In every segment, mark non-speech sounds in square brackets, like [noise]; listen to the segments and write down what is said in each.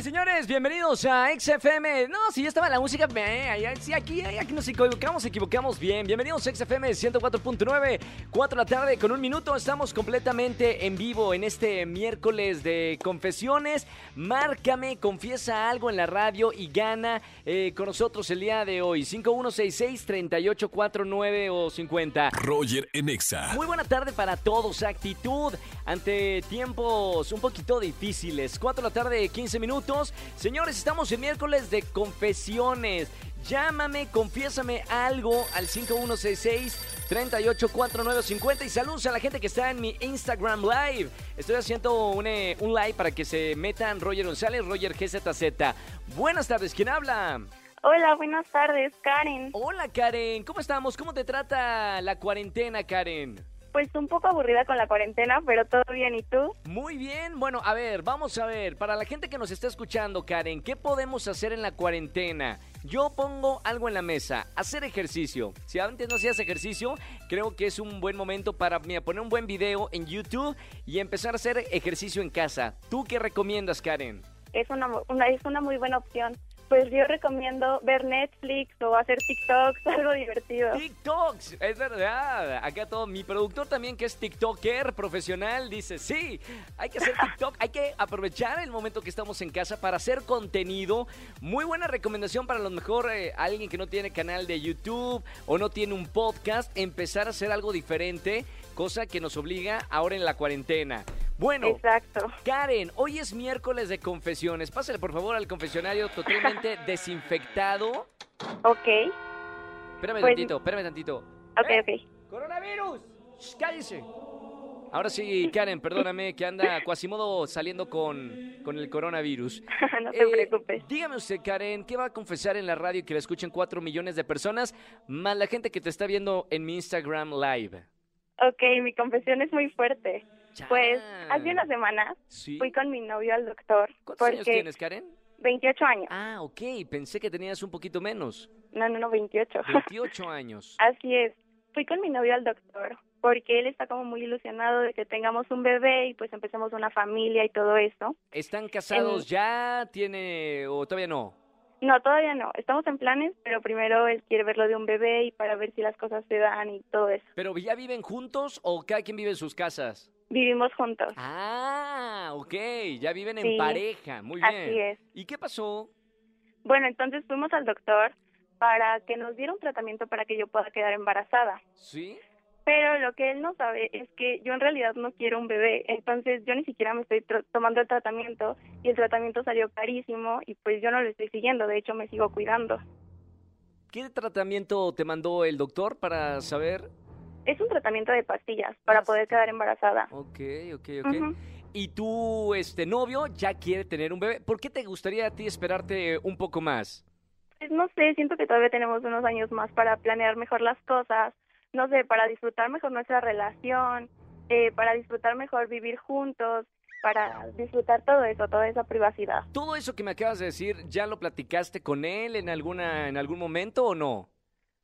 Y señores, bienvenidos a XFM. No, si ya estaba la música, eh, sí, aquí, eh, aquí nos equivocamos, equivocamos bien. Bienvenidos a XFM 104.9, 4 de la tarde con un minuto. Estamos completamente en vivo en este miércoles de confesiones. Márcame, confiesa algo en la radio y gana eh, con nosotros el día de hoy. 5166-3849 o 50. Roger en Exa. Muy buena tarde para todos. Actitud ante tiempos un poquito difíciles. 4 de la tarde, 15 minutos. Señores, estamos en miércoles de confesiones. Llámame, confiésame algo al 5166-384950 y saludos a la gente que está en mi Instagram Live. Estoy haciendo un, eh, un live para que se metan Roger González, Roger GZZ. Buenas tardes, ¿quién habla? Hola, buenas tardes, Karen. Hola Karen, ¿cómo estamos? ¿Cómo te trata la cuarentena, Karen? Pues un poco aburrida con la cuarentena, pero todo bien, ¿y tú? Muy bien, bueno, a ver, vamos a ver, para la gente que nos está escuchando, Karen, ¿qué podemos hacer en la cuarentena? Yo pongo algo en la mesa, hacer ejercicio. Si antes no hacías ejercicio, creo que es un buen momento para mira, poner un buen video en YouTube y empezar a hacer ejercicio en casa. ¿Tú qué recomiendas, Karen? Es una, una es una muy buena opción. Pues yo recomiendo ver Netflix o hacer TikToks, [laughs] algo divertido. TikToks, es verdad. Acá todo, mi productor también que es TikToker profesional dice, sí, hay que hacer TikTok, hay que aprovechar el momento que estamos en casa para hacer contenido. Muy buena recomendación para lo mejor eh, alguien que no tiene canal de YouTube o no tiene un podcast, empezar a hacer algo diferente, cosa que nos obliga ahora en la cuarentena. Bueno, Exacto. Karen, hoy es miércoles de confesiones. Pásale por favor al confesionario totalmente [laughs] desinfectado. Ok, Espérame Pues- tantito, espérame tantito. ok, ¿Eh? ok. ¡Coronavirus! Shh, ¡Cállese! Ahora sí, Karen, perdóname que anda [laughs] Quasimodo saliendo con, con el coronavirus. [laughs] no te Eh, preocupes. Dígame usted, Karen, ¿qué va a confesar en la radio que la escuchen 4 millones de personas, más la gente que te está viendo en mi Instagram Live? Ok, mi confesión es muy fuerte. Pues hace una semana Sí. fui con mi novio al doctor. ¿Cuántos años tienes, Karen? 28 años. Ah, ok, pensé que tenías un poquito menos. No, no, no, 28. 28 [laughs] años. Así es. Fui con mi novio al doctor porque él está como muy ilusionado de que tengamos un bebé y pues empecemos una familia y todo eso. ¿Están casados ya? ¿Tiene o todavía no? No, todavía no. Estamos en planes, pero primero él quiere ver lo de un bebé y para ver si las cosas se dan y todo eso. ¿Pero ya viven juntos o cada quien vive en sus casas? Vivimos juntos. Ah, ok, ya viven en Sí, pareja, muy bien. Así es. ¿Y qué pasó? Bueno, entonces fuimos al doctor para que nos diera un tratamiento para que yo pueda quedar embarazada. ¿Sí? Pero lo que él no sabe es que yo en realidad no quiero un bebé, entonces yo ni siquiera me estoy tomando el tratamiento y el tratamiento salió carísimo y pues yo no lo estoy siguiendo, de hecho me sigo cuidando. ¿Qué tratamiento te mandó el doctor para saber? Es un tratamiento de pastillas para poder quedar embarazada. Ok, ok, ok. ¿Y tu este, novio ya quiere tener un bebé? ¿Por qué te gustaría a ti esperarte un poco más? Pues no sé, siento que todavía tenemos unos años más para planear mejor las cosas, no sé, para disfrutar mejor nuestra relación, eh, para disfrutar mejor vivir juntos, para disfrutar todo eso, toda esa privacidad. ¿Todo eso que me acabas de decir ya lo platicaste con él en, alguna, en algún momento o no?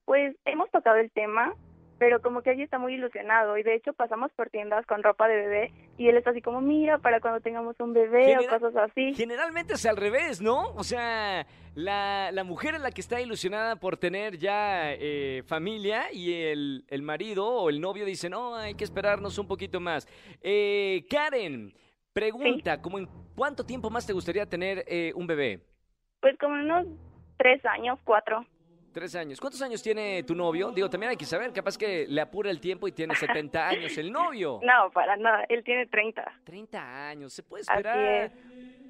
Pues hemos tocado el tema, pero como que allí está muy ilusionado y de hecho pasamos por tiendas con ropa de bebé y él está así como, mira, para cuando tengamos un bebé o cosas así. Generalmente es al revés, ¿no? O sea, la, la mujer es la que está ilusionada por tener ya eh, familia y el, el marido o el novio dice, no, hay que esperarnos un poquito más. Eh, Karen, pregunta, ¿cómo en cuánto tiempo más te gustaría tener eh, un bebé? Pues como unos tres años, cuatro. Tres años. ¿Cuántos años tiene tu novio? Digo, también hay que saber, capaz que le apura el tiempo y tiene [laughs] 70 años el novio. No, para nada, él tiene 30. 30 años, se puede esperar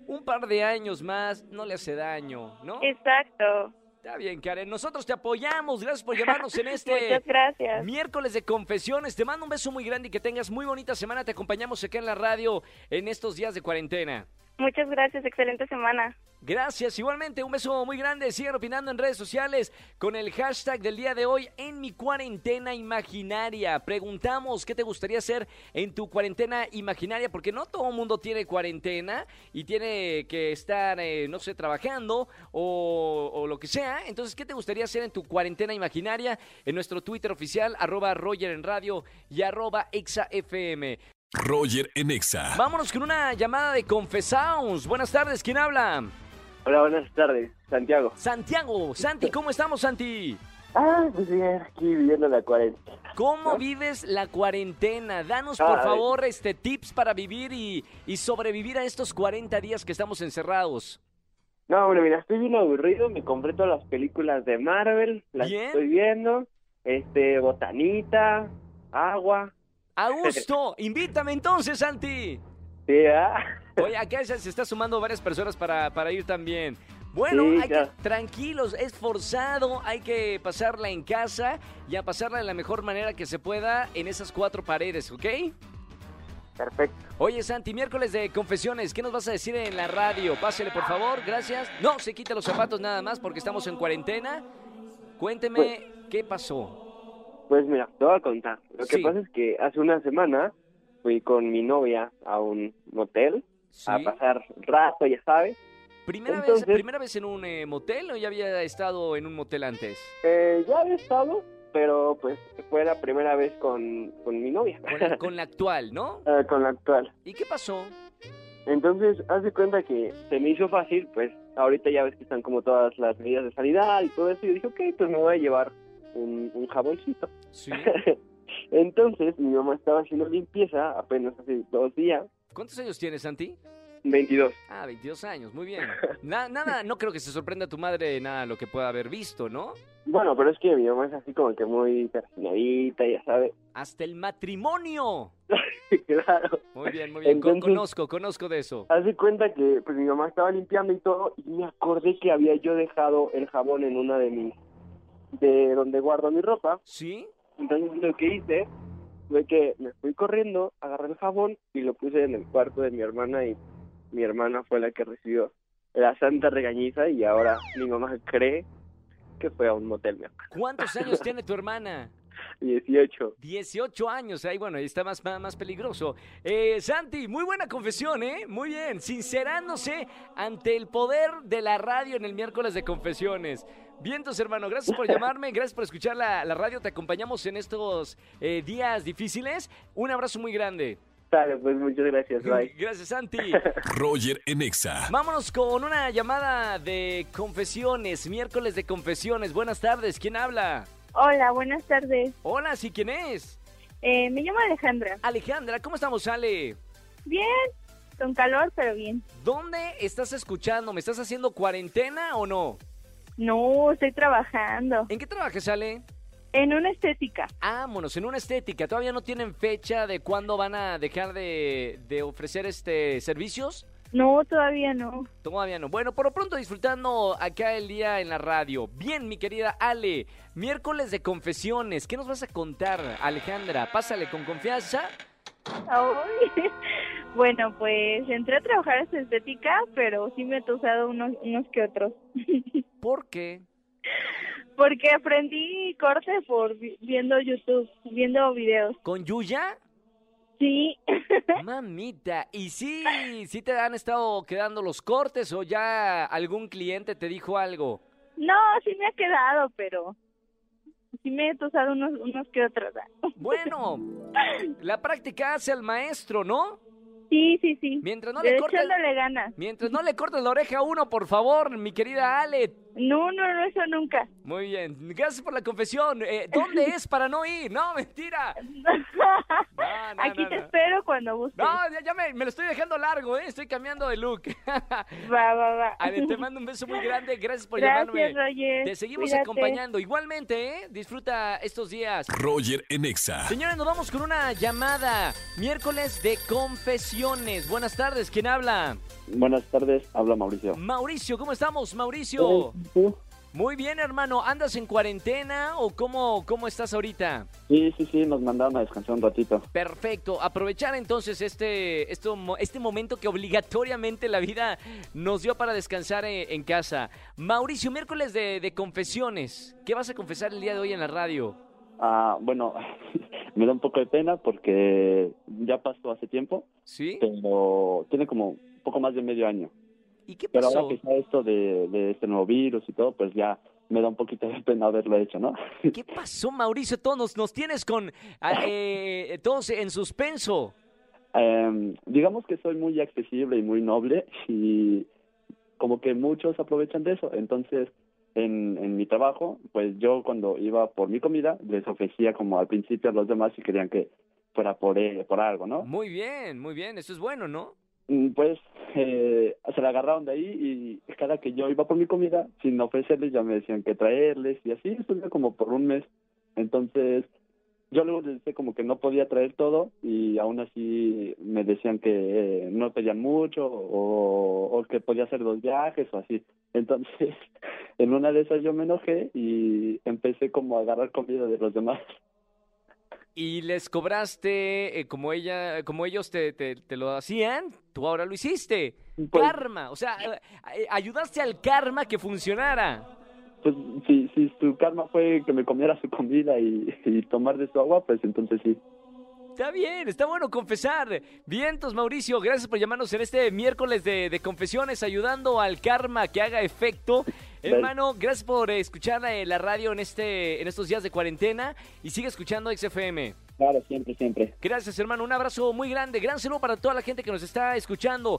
un par de años más, no le hace daño, ¿no? Exacto. Está bien, Karen. Nosotros te apoyamos. Gracias por llamarnos en [laughs] este Muchas gracias. miércoles de confesiones. Te mando un beso muy grande y que tengas muy bonita semana. Te acompañamos acá en la radio en estos días de cuarentena. Muchas gracias, excelente semana. Gracias, igualmente, un beso muy grande. Sigan opinando en redes sociales con el hashtag del día de hoy en mi cuarentena imaginaria. Preguntamos qué te gustaría hacer en tu cuarentena imaginaria, porque no todo el mundo tiene cuarentena y tiene que estar, eh, no sé, trabajando o, o lo que sea. Entonces, ¿qué te gustaría hacer en tu cuarentena imaginaria? En nuestro Twitter oficial, arroba Roger en radio y arroba ExaFM. Roger en Exa. Vámonos con una llamada de Confesaos. Buenas tardes, ¿quién habla? Hola, buenas tardes, Santiago. Santiago, Santi, ¿cómo estamos, Santi? Ah, pues bien, aquí viviendo la cuarentena. ¿Cómo vives la cuarentena? Danos, por Ay. favor, este tips para vivir y, y sobrevivir a estos 40 días que estamos encerrados. No, bueno, mira, estoy bien aburrido, me compré todas las películas de Marvel, las Bien. estoy viendo, este, botanita, agua, A gusto, invítame entonces, Santi. Sí, ¿ah? Oye, acá se está sumando varias personas para, para ir también. Bueno, Sí, hay claro. que, tranquilos, es forzado, hay que pasarla en casa y a pasarla de la mejor manera que se pueda en esas cuatro paredes, ¿ok? Perfecto. Oye, Santi, miércoles de confesiones, ¿qué nos vas a decir en la radio? Pásele, por favor, gracias. No, se quita los zapatos nada más porque estamos en cuarentena. Cuénteme, ¿qué pasó? Pues mira, te voy a contar. Lo que pasa es que hace una semana fui con mi novia a un motel a pasar rato, ya sabes. ¿Primera, vez, ¿Primera vez en un eh, motel o ya había estado en un motel antes? Eh, ya había estado, pero pues fue la primera vez con, con mi novia, Con la, [laughs] con la actual, ¿no? Eh, con la actual. ¿Y qué pasó? Entonces, haz de cuenta que se me hizo fácil, pues ahorita ya ves que están como todas las medidas de sanidad y todo eso, y yo dije, ok, pues me voy a llevar un, un jaboncito. Sí. [laughs] Entonces, mi mamá estaba haciendo limpieza apenas hace dos días, ¿Cuántos años tienes, Santi? 22. Ah, 22 años, muy bien. [laughs] Na- nada, no creo que se sorprenda a tu madre nada lo que pueda haber visto, ¿no? Bueno, pero es que mi mamá es así como que muy persinadita, ya sabes. Hasta el matrimonio. [laughs] claro. Muy bien, muy bien. Entonces- conozco, conozco de eso. Haz de cuenta que pues mi mamá estaba limpiando y todo, y me acordé que había yo dejado el jabón en una de mis, de donde guardo mi ropa. ¿Sí? Entonces lo que hice fue que me fui corriendo, agarré el jabón y lo puse en el cuarto de mi hermana y mi hermana fue la que recibió la santa regañiza y ahora mi mamá cree que fue a un motel, mi amor. ¿Cuántos [laughs] años tiene tu hermana? 18. 18 años, ahí bueno, ahí está más, más, más peligroso. Eh, Santi, muy buena confesión, ¿eh? Muy bien, sincerándose ante el poder de la radio en el miércoles de confesiones. Vientos, hermano, gracias por llamarme, gracias por escuchar la, la radio, te acompañamos en estos eh, días difíciles. Un abrazo muy grande. Dale, pues muchas gracias, bye. Gracias, Santi. [laughs] Roger en Exa. Vámonos con una llamada de confesiones, miércoles de confesiones. Buenas tardes, ¿quién habla? Hola, buenas tardes. Hola, ¿sí quién es? Eh, me llamo Alejandra. Alejandra, ¿cómo estamos, Ale? Bien, con calor, pero bien. ¿Dónde estás escuchando? ¿Me estás haciendo cuarentena o no? No, estoy trabajando ¿En qué trabajas, Ale? en una estética. Vámonos, en una estética. ¿Todavía no tienen fecha de cuándo van a dejar de, de ofrecer este servicios? No, todavía no. Todavía no. Bueno, por lo pronto disfrutando acá el día en la radio. Bien, mi querida Ale, miércoles de confesiones. ¿Qué nos vas a contar, Alejandra? Pásale con confianza. Ay. Bueno, pues entré a trabajar a esta estética, pero sí me he tosado unos, unos que otros. [laughs] ¿Por qué? Porque aprendí corte por vi- viendo YouTube, viendo videos. ¿Con Yuya? Sí, [laughs] Mamita, ¿y sí, sí te han estado quedando los cortes o ya algún cliente te dijo algo? no, sí me ha quedado, pero sí me he tosado unos, unos que otros. [laughs] Bueno, la práctica hace al maestro, ¿no? Sí, sí, sí. Mientras no De le cortes, ganas. mientras no le cortes la oreja a uno, por favor, mi querida Ale. No, no, no, eso nunca. Muy bien, gracias por la confesión. Eh, ¿Dónde es para no ir? No, mentira. [laughs] No, no, Aquí no, te no. espero cuando busques. No, ya, ya me, me lo estoy dejando largo, ¿eh? Estoy cambiando de look. [laughs] Va, va, va. Ale, te mando un beso muy grande. Gracias por Gracias, llamarme. Roger. Te seguimos Cuídate. acompañando. Igualmente, ¿eh? Disfruta estos días. Roger en Exa. Señores, nos vamos con una llamada. Miércoles de confesiones. Buenas tardes, ¿quién habla? Buenas tardes, habla Mauricio. Mauricio, ¿cómo estamos, Mauricio? Muy bien, hermano. ¿Andas en cuarentena o cómo, cómo estás ahorita? Sí, sí, sí, nos mandaron a descansar un ratito. Perfecto. Aprovechar entonces este, esto, este momento que obligatoriamente la vida nos dio para descansar en, en casa. Mauricio, miércoles de, de confesiones. ¿Qué vas a confesar el día de hoy en la radio? Ah, bueno, [laughs] me da un poco de pena porque ya pasó hace tiempo, ¿Sí? pero tiene como poco más de medio año. ¿Y qué Pero pasó? ahora que está esto de, de este nuevo virus y todo, pues ya me da un poquito de pena haberlo hecho, ¿no? ¿Qué pasó, Mauricio? Todos nos, nos tienes con ah, [laughs] eh, todos en suspenso. Em, digamos que soy muy accesible y muy noble y como que muchos aprovechan de eso. Entonces, en, en mi trabajo, pues yo cuando iba por mi comida, les ofrecía como al principio a los demás si querían que fuera por, eh, por algo, ¿no? Muy bien, muy bien. Eso es bueno, ¿no? Mm, Pues eh, se la agarraron de ahí y cada que yo iba por mi comida, sin ofrecerles, ya me decían que traerles y así estuve como por un mes. Entonces, yo luego les decía como que no podía traer todo y aún así me decían que eh, no pedían mucho o, o que podía hacer dos viajes o así. Entonces, [laughs] en una de esas yo me enojé y empecé como a agarrar comida de los demás. Y les cobraste eh, como ella, como ellos te, te, te lo hacían, tú ahora lo hiciste. Pues- karma, o sea, eh, ayudaste al karma que funcionara. Pues si, si su karma fue que me comiera su comida y, y tomar de su agua, pues entonces sí. Está bien, está bueno confesar. Vientos, Mauricio, gracias por llamarnos en este miércoles de, de confesiones, ayudando al karma que haga efecto. Hermano, gracias por escuchar eh, la radio en, este, en estos días de cuarentena y sigue escuchando XFM. Claro, siempre, siempre. Gracias, hermano. Un abrazo muy grande. Gran saludo para toda la gente que nos está escuchando.